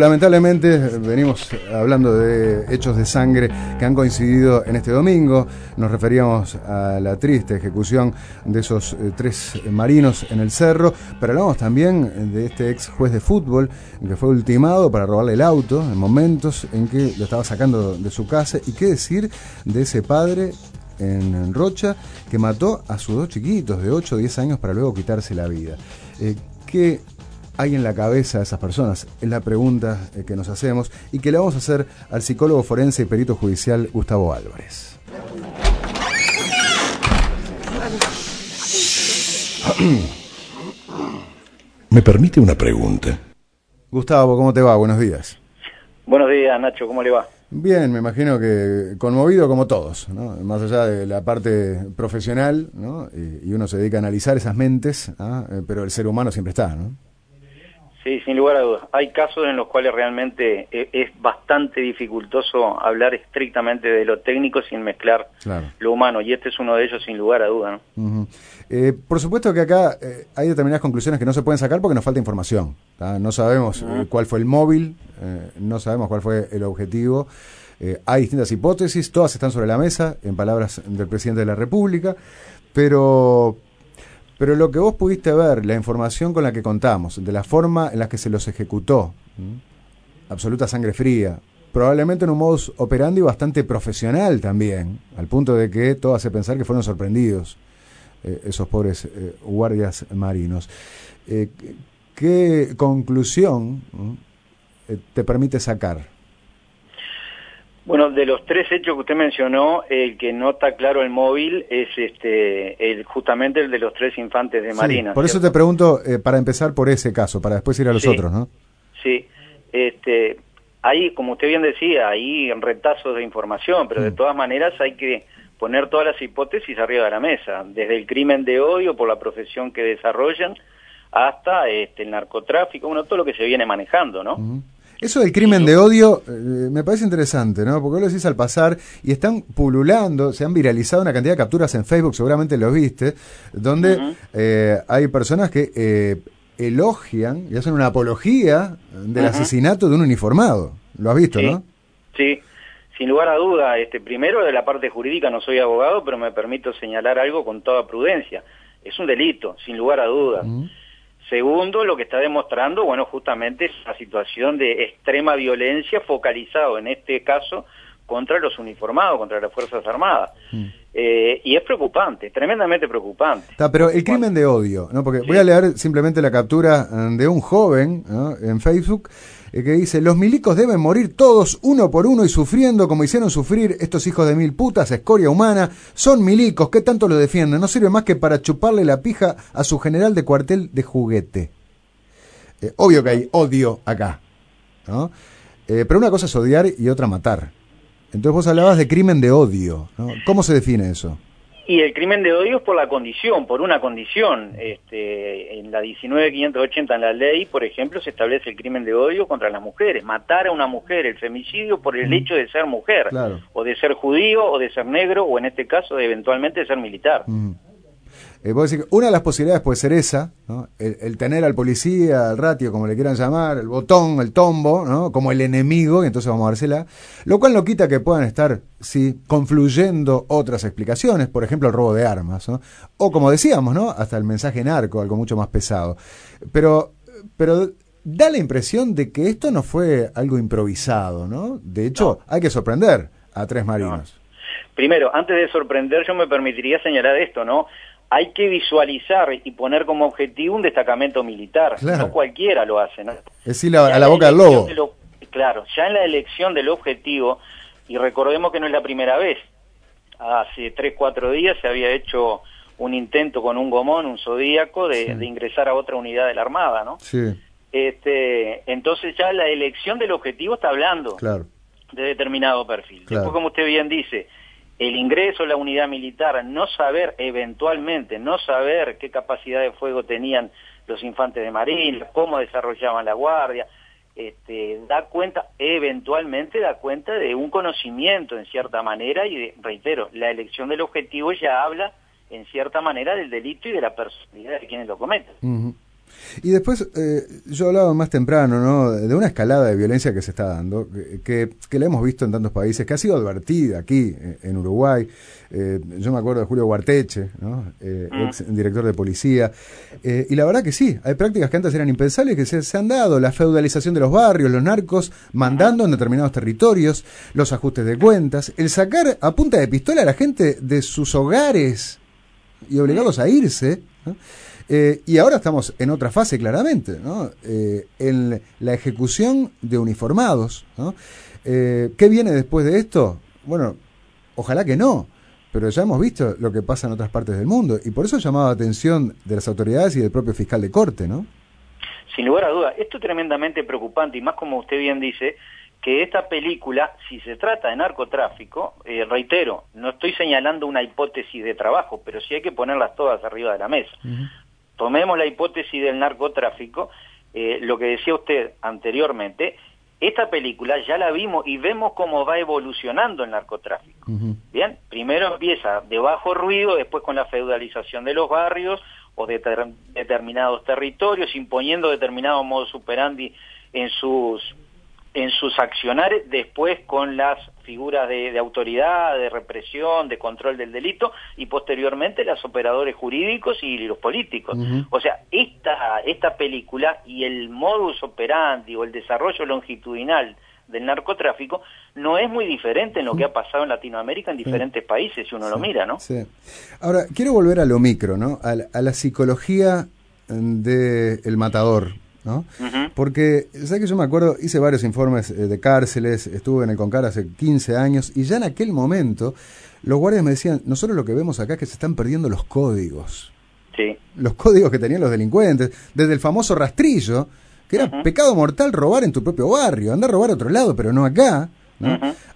Lamentablemente venimos hablando de hechos de sangre que han coincidido en este domingo. Nos referíamos a la triste ejecución de esos eh, tres marinos en el cerro, pero hablamos también de este ex juez de fútbol que fue ultimado para robarle el auto en momentos en que lo estaba sacando de su casa. Y qué decir de ese padre en Rocha que mató a sus dos chiquitos de 8 o 10 años para luego quitarse la vida. Eh, ¿Qué hay en la cabeza de esas personas? Es la pregunta eh, que nos hacemos y que le vamos a hacer al psicólogo forense y perito judicial Gustavo Álvarez. ¿Me permite una pregunta? Gustavo, ¿cómo te va? Buenos días. Buenos días, Nacho, ¿cómo le va? Bien, me imagino que conmovido como todos, ¿no? más allá de la parte profesional, ¿no? y, uno se dedica a analizar esas mentes, ¿ah? Eh, pero el ser humano siempre está. ¿no? Sí, sin lugar a dudas. Hay casos en los cuales realmente e, es bastante dificultoso hablar estrictamente de lo técnico sin mezclar lo humano, y este es uno de ellos sin lugar a dudas. ¿no? Eh, por supuesto que acá eh, hay determinadas conclusiones que no se pueden sacar porque nos falta información. No sabemos eh, cuál fue el móvil, no sabemos cuál fue el objetivo. hay distintas hipótesis, todas están sobre la mesa, en palabras del presidente de la República, pero pero lo que vos pudiste ver, la información con la que contamos, de la forma en la que se los ejecutó, absoluta sangre fría, probablemente en un modus operandi bastante profesional también, al punto de que todo hace pensar que fueron sorprendidos eh, esos pobres eh, guardias marinos. Eh, ¿Qué conclusión te permite sacar? Bueno, de los tres hechos que usted mencionó, el que no está claro el móvil es este, el, justamente el de los tres infantes de Marina. por eso te pregunto, eh, para empezar por ese caso, para después ir a los otros, ¿no? Sí, este, hay, como usted bien decía, hay retazos de información, pero de mm. todas maneras hay que poner todas las hipótesis arriba de la mesa, desde el crimen de odio por la profesión que desarrollan hasta este, el narcotráfico, bueno, todo lo que se viene manejando, ¿no? Eso del crimen de odio eh, me parece interesante, ¿no? Porque vos lo decís al pasar y están pululando, se han viralizado una cantidad de capturas en Facebook, seguramente lo viste, donde eh, hay personas que eh, elogian y hacen una apología del asesinato de un uniformado. ¿Lo has visto, no? Sí, sin lugar a duda. Este, primero, de la parte jurídica no soy abogado, pero me permito señalar algo con toda prudencia. Es un delito, sin lugar a duda. Segundo, lo que está demostrando, bueno, justamente es la situación de extrema violencia focalizado en este caso contra los uniformados, contra las Fuerzas Armadas. Mm. Eh, y es preocupante, tremendamente preocupante. pero el crimen de odio, ¿no? Porque voy a leer simplemente la captura eh, de un joven en Facebook eh, que dice, los milicos deben morir todos uno por uno y sufriendo como hicieron sufrir estos hijos de mil putas, escoria humana, son milicos, ¿qué tanto lo defienden? No sirve más que para chuparle la pija a su general de cuartel de juguete. Eh, obvio que hay odio acá, ¿no? Eh, pero una cosa es odiar y otra matar. Entonces vos hablabas de crimen de odio, ¿no? ¿Cómo se define eso? Y el crimen de odio es por la condición, por una condición. Este, en la 19580 en la ley, por ejemplo, se establece el crimen de odio contra las mujeres. Matar a una mujer, el femicidio por el mm. hecho de ser mujer, o de ser judío, o de ser negro, o en este caso, de eventualmente de ser militar. Mm. Eh, decir, una de las posibilidades puede ser esa, el, tener al policía, al ratio, como le quieran llamar, el botón, el tombo, ¿no? como el enemigo, y entonces vamos a dársela. Lo cual no quita que puedan estar, sí, confluyendo otras explicaciones, por ejemplo, el robo de armas, o como decíamos, ¿no? hasta el mensaje narco, algo mucho más pesado. Pero, pero da la impresión de que esto no fue algo improvisado, ¿no? De hecho, hay que sorprender a tres marinos. Primero, antes de sorprender, yo me permitiría señalar esto, ¿no? Hay que visualizar y poner como objetivo un destacamento militar. No cualquiera lo hace, ¿no? Es decir, a la, boca del lobo. claro, ya en la elección del objetivo, y recordemos que no es la primera vez, hace tres, cuatro días se había hecho un intento con un gomón, un zodíaco, de, ingresar a otra unidad de la Armada, ¿no? Sí. Este, entonces ya la elección del objetivo está hablando de determinado perfil. Después, como usted bien dice, el ingreso a la unidad militar, no saber eventualmente, no saber qué capacidad de fuego tenían los infantes de marina, cómo desarrollaban la guardia, este, da cuenta, eventualmente da cuenta de un conocimiento en cierta manera y reitero, la elección del objetivo ya habla en cierta manera del delito y de la personalidad de quienes lo cometen. Y después, eh, yo hablaba más temprano, ¿no? De una escalada de violencia que se está dando, que, que la hemos visto en tantos países, que ha sido advertida aquí, eh, en Uruguay. Eh, yo me acuerdo de Julio Guarteche, ¿no? Mm. ex director de policía. y la verdad que sí, hay prácticas que antes eran impensables que se, se, han dado. La feudalización de los barrios, los narcos mandando en determinados territorios, los ajustes de cuentas, el sacar a punta de pistola a la gente de sus hogares y obligados a irse. ¿no? Eh, y ahora estamos en otra fase, claramente, ¿no? Eh, en la ejecución de uniformados. ¿no? Eh, ¿Qué viene después de esto? Bueno, ojalá que no, pero ya hemos visto lo que pasa en otras partes del mundo y por eso ha llamado la atención de las autoridades y del propio fiscal de corte, ¿no? Sin lugar a duda, esto es tremendamente preocupante y más como usted bien dice, que esta película, si se trata de narcotráfico, reitero, no estoy señalando una hipótesis de trabajo, pero sí hay que ponerlas todas arriba de la mesa tomemos la hipótesis del narcotráfico, eh, lo que decía usted anteriormente, esta película ya la vimos y vemos cómo va evolucionando el narcotráfico. Bien, primero empieza de bajo ruido, después con la feudalización de los barrios o de determinados territorios, imponiendo determinados modos superandi en sus en sus accionares, después con las figuras de, autoridad, de represión, de control del delito y posteriormente los operadores jurídicos y los políticos. O sea, esta, esta película y el modus operandi o el desarrollo longitudinal del narcotráfico no es muy diferente en lo que ha pasado en Latinoamérica en diferentes países, si uno lo mira, ¿no? Sí. Ahora, quiero volver a lo micro, ¿no? A, a la psicología del matador, ¿no? Porque, ¿sabes que yo me acuerdo? Hice varios informes eh, de cárceles, estuve en el Concar hace 15 años y ya en aquel momento los guardias me decían, nosotros lo que vemos acá es que se están perdiendo los códigos. Sí. Los códigos que tenían los delincuentes, desde el famoso rastrillo, que era pecado mortal robar en tu propio barrio, andar a robar a otro lado, pero no acá.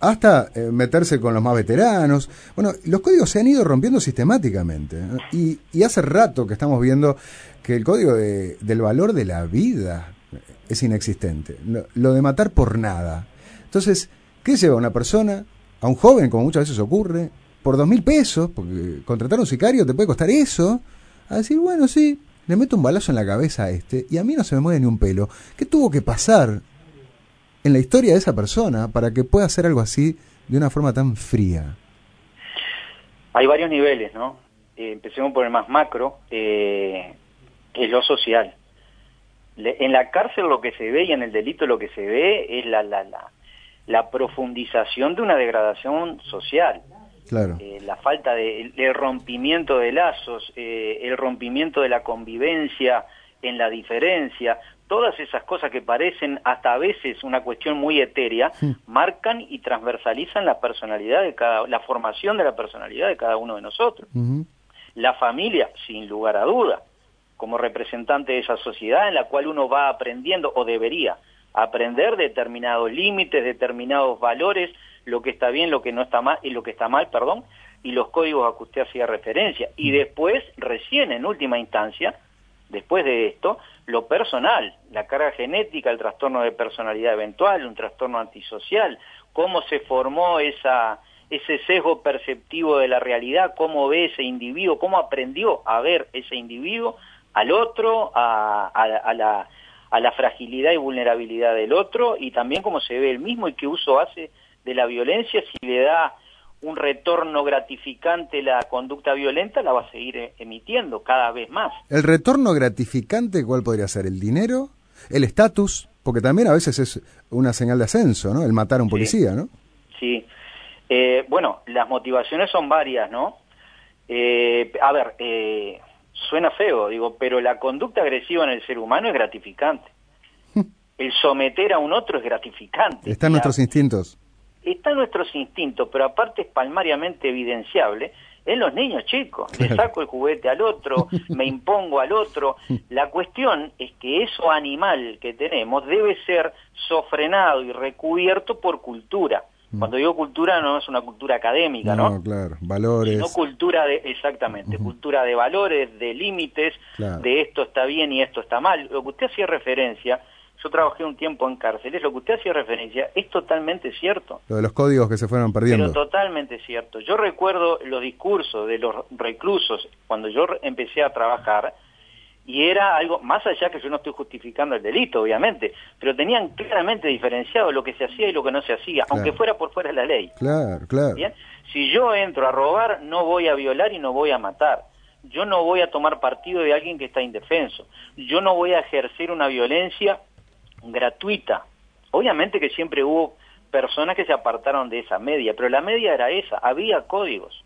Hasta eh, meterse con los más veteranos. Bueno, los códigos se han ido rompiendo sistemáticamente. Y, y, hace rato que estamos viendo que el código del valor de la vida es inexistente. Lo, de matar por nada. Entonces, ¿qué lleva una persona, a un joven, como muchas veces ocurre, por dos mil pesos, porque contratar a un sicario te puede costar eso, a decir, bueno, sí, le meto un balazo en la cabeza a este y a mí no se me mueve ni un pelo. ¿Qué tuvo que pasar en la historia de esa persona para que pueda hacer algo así de una forma tan fría? Hay varios niveles, ¿no? Eh, empecemos por el más macro. Eh, es lo social. en la cárcel lo que se ve y en el delito lo que se ve es la, la, la, la profundización de una degradación social. Claro. Eh, la falta de el rompimiento de lazos, eh, el rompimiento de la convivencia en la diferencia, todas esas cosas que parecen hasta a veces una cuestión muy etérea, marcan y transversalizan la personalidad de cada, la formación de la personalidad de cada uno de nosotros. La familia, sin lugar a duda, como representante de esa sociedad en la cual uno va aprendiendo o debería aprender determinados límites, determinados valores, lo que está bien, lo que no está mal y lo que está mal, perdón, y los códigos a que usted hacía referencia. Y después, recién en última instancia, después de esto, lo personal, la carga genética, el trastorno de personalidad eventual, un trastorno antisocial, cómo se formó esa, ese sesgo perceptivo de la realidad, cómo ve ese individuo, cómo aprendió a ver ese individuo al otro, a, la, a la fragilidad y vulnerabilidad del otro y también cómo se ve el mismo y qué uso hace de la violencia, si le da un retorno gratificante la conducta violenta, la va a seguir e, emitiendo cada vez más. ¿El retorno gratificante cuál podría ser? ¿El dinero? ¿El estatus? Porque también a veces es una señal de ascenso, ¿no? El matar a un policía, ¿no? Sí. Eh, bueno, las motivaciones son varias, ¿no? Eh, a ver, eh, suena feo, digo, pero la conducta agresiva en el ser humano es gratificante. El someter a un otro es gratificante. Está en nuestros instintos. Está en nuestros instintos, pero aparte es palmariamente evidenciable en los niños chicos. Le saco el juguete al otro, me impongo al otro. La cuestión es que eso animal que tenemos debe ser sofrenado y recubierto por cultura. Mm. Cuando digo cultura no es una cultura académica, ¿no? No, claro, valores. No cultura de, exactamente, cultura de valores, de límites, de esto está bien y esto está mal. Lo que usted hacía referencia, yo trabajé un tiempo en cárceles, lo que usted hacía referencia es totalmente cierto. Lo de los códigos que se fueron perdiendo. Pero totalmente cierto. Yo recuerdo los discursos de los reclusos cuando yo empecé a trabajar, y era algo, más allá que yo no estoy justificando el delito, obviamente, pero tenían claramente diferenciado lo que se hacía y lo que no se hacía, aunque fuera por fuera de la ley. Claro, claro. ¿Bien? Si yo entro a robar, no voy a violar y no voy a matar. Yo no voy a tomar partido de alguien que está indefenso. Yo no voy a ejercer una violencia gratuita. Obviamente que siempre hubo personas que se apartaron de esa media, pero la media era esa, había códigos.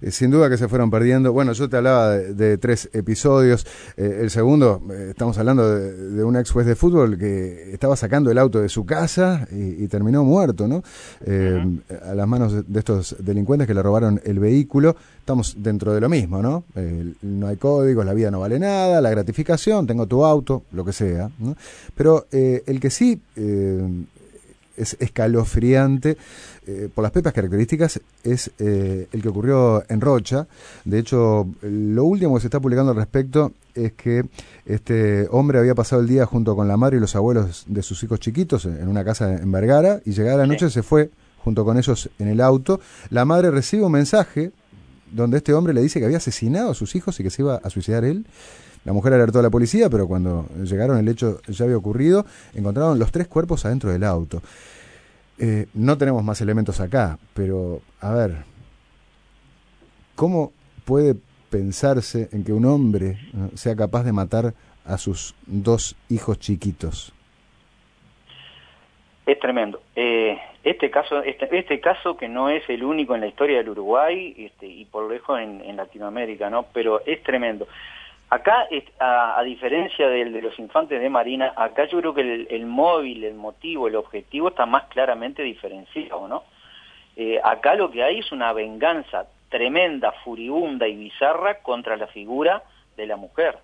Eh, sin duda que se fueron perdiendo. Bueno, yo te hablaba de, tres episodios. Eh, el segundo, eh, estamos hablando de, un ex juez de fútbol que estaba sacando el auto de su casa y, terminó muerto, ¿no? A las manos de, estos delincuentes que le robaron el vehículo. Estamos dentro de lo mismo, ¿no? no hay códigos, la vida no vale nada, la gratificación, tengo tu auto, lo que sea. Pero el que sí es escalofriante eh, por las pepas características es eh, el que ocurrió en Rocha. De hecho, lo último que se está publicando al respecto es que este hombre había pasado el día junto con la madre y los abuelos de sus hijos chiquitos en una casa en Vergara y llegada la noche se fue junto con ellos en el auto. La madre recibe un mensaje donde este hombre le dice que había asesinado a sus hijos y que se iba a suicidar él. La mujer alertó a la policía, pero cuando llegaron el hecho ya había ocurrido, encontraron los tres cuerpos adentro del auto. Eh, no tenemos más elementos acá, pero a ver, ¿cómo puede pensarse en que un hombre sea capaz de matar a sus dos hijos chiquitos? Es tremendo. Eh, este caso, este, este, caso que no es el único en la historia del Uruguay este, y por lejos en, en Latinoamérica, ¿no? Pero es tremendo. Acá, a, diferencia del de los infantes de Marina, acá yo creo que el, móvil, el motivo, el objetivo está más claramente diferenciado, ¿no? Eh, acá lo que hay es una venganza tremenda, furibunda y bizarra contra la figura de la mujer,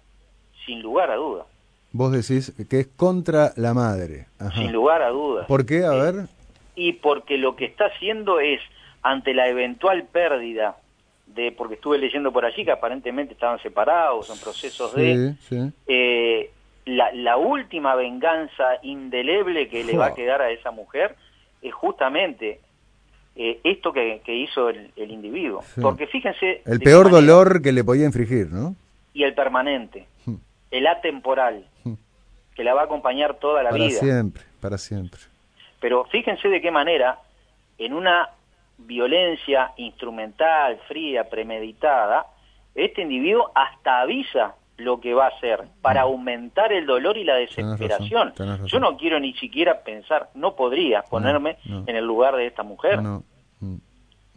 sin lugar a duda. Vos decís que es contra la madre. Sin lugar a dudas. ¿Por qué? A ver. Y porque lo que está haciendo es, ante la eventual pérdida de porque estuve leyendo por allí que aparentemente estaban separados, en procesos de... Eh, la, última venganza indeleble que le va a quedar a esa mujer es justamente eh, esto que, hizo el, individuo. Porque fíjense... El peor dolor que le podía infringir, ¿no? Y el permanente, hmm. el atemporal, hmm. que la va a acompañar toda la vida. Para siempre, para siempre. Pero fíjense de qué manera, en una violencia instrumental, fría, premeditada, este individuo hasta avisa lo que va a hacer para aumentar el dolor y la desesperación. Yo no quiero ni siquiera pensar, no podría ponerme en el lugar de esta mujer. Mm,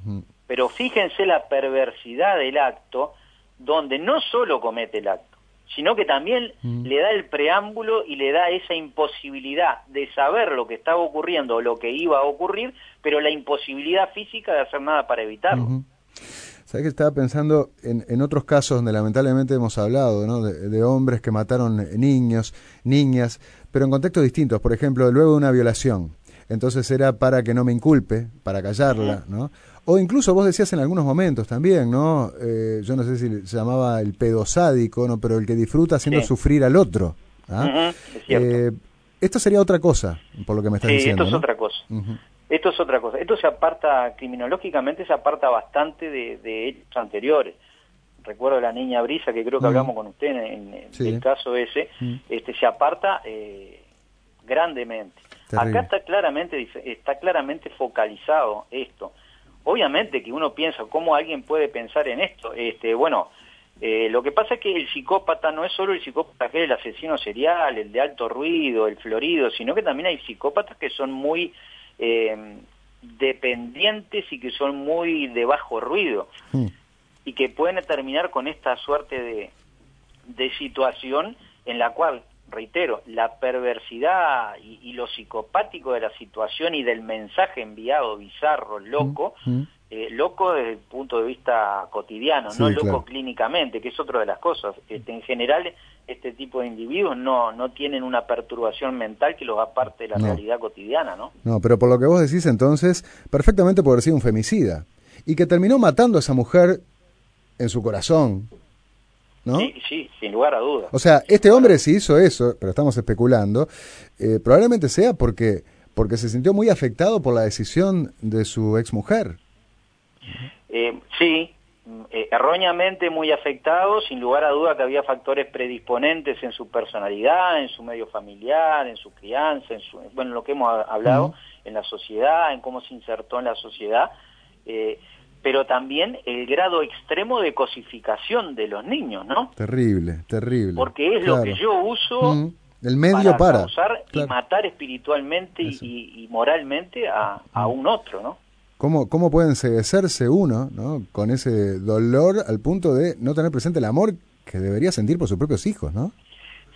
mm. Pero fíjense la perversidad del acto donde no solo comete el acto, sino que también mm. le da el preámbulo y le da esa imposibilidad de saber lo que estaba ocurriendo o lo que iba a ocurrir, pero la imposibilidad física de hacer nada para evitarlo. ¿Sabes que estaba pensando en, en, otros casos donde lamentablemente hemos hablado, ¿no? De, hombres que mataron niños, niñas, pero en contextos distintos. Por ejemplo, luego de una violación. Entonces era para que no me inculpe, para callarla, ¿no? O incluso vos decías en algunos momentos también, ¿no? Eh, yo no sé si se llamaba el pedosádico, ¿no? Pero el que disfruta haciendo sufrir al otro. ¿ah? Eh, esto sería otra cosa, por lo que me estás diciendo. Esto es otra cosa. Esto es otra cosa. Esto se aparta, criminológicamente se aparta bastante de, hechos anteriores. Recuerdo la niña Brisa, que creo que hablamos con usted en, el caso ese, este se aparta eh, grandemente. Acá está claramente, está claramente focalizado esto obviamente que uno piensa, ¿cómo alguien puede pensar en esto? Este, bueno, eh, lo que pasa es que el psicópata no es solo el psicópata que es el asesino serial, el de alto ruido, el florido, sino que también hay psicópatas que son muy eh, dependientes y que son muy de bajo ruido hmm. y que pueden terminar con esta suerte de, de situación en la cual reitero, la perversidad y, lo psicopático de la situación y del mensaje enviado bizarro, loco, mm, mm. Eh, loco desde el punto de vista cotidiano, no loco clínicamente, que es otra de las cosas. Este, en general, este tipo de individuos no, no tienen una perturbación mental que los aparte de la realidad cotidiana, ¿no? No, pero por lo que vos decís entonces, perfectamente puede ser un femicida. Y que terminó matando a esa mujer en su corazón, Sí, sí, sin lugar a dudas. O sea, este hombre sí hizo eso, pero estamos especulando, eh, probablemente sea porque, porque se sintió muy afectado por la decisión de su exmujer. Eh, sí, eh, erróneamente muy afectado, sin lugar a duda que había factores predisponentes en su personalidad, en su medio familiar, en su crianza, en su, bueno, lo que hemos hablado, en la sociedad, en cómo se insertó en la sociedad, eh, pero también el grado extremo de cosificación de los niños, ¿no? Terrible, terrible. Porque es lo que yo uso el medio para, y matar espiritualmente y, moralmente a, a un otro, ¿no? ¿Cómo, cómo puede enseguecerse uno ¿no? con ese dolor al punto de no tener presente el amor que debería sentir por sus propios hijos, ¿no?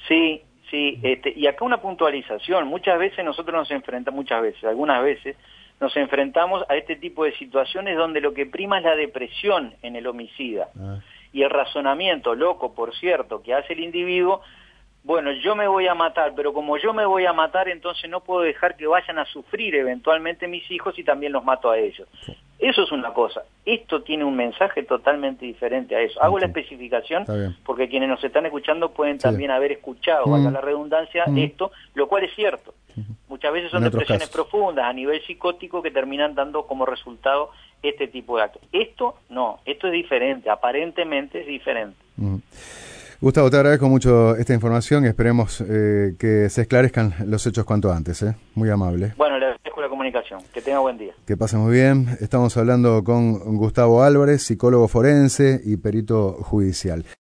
Sí, sí. Este, y acá una puntualización. Muchas veces nosotros nos enfrentamos, muchas veces, algunas veces, nos enfrentamos a este tipo de situaciones donde lo que prima es la depresión en el homicida. Ah. Y el razonamiento loco, por cierto, que hace el individuo bueno, yo me voy a matar, pero como yo me voy a matar, entonces no puedo dejar que vayan a sufrir eventualmente mis hijos y también los mato a ellos. Eso es una cosa. Esto tiene un mensaje totalmente diferente a eso. Hago la especificación porque quienes nos están escuchando pueden también haber escuchado, mm. la redundancia, mm. esto, lo cual es cierto. Muchas veces son depresiones profundas a nivel psicótico que terminan dando como resultado este tipo de actos. Esto no, esto es diferente, aparentemente es diferente. Gustavo, te agradezco mucho esta información y esperemos eh, que se esclarezcan los hechos cuanto antes. ¿eh? Muy amable. Bueno, le agradezco la comunicación. Que tenga buen día. Que pase muy bien. Estamos hablando con Gustavo Álvarez, psicólogo forense y perito judicial.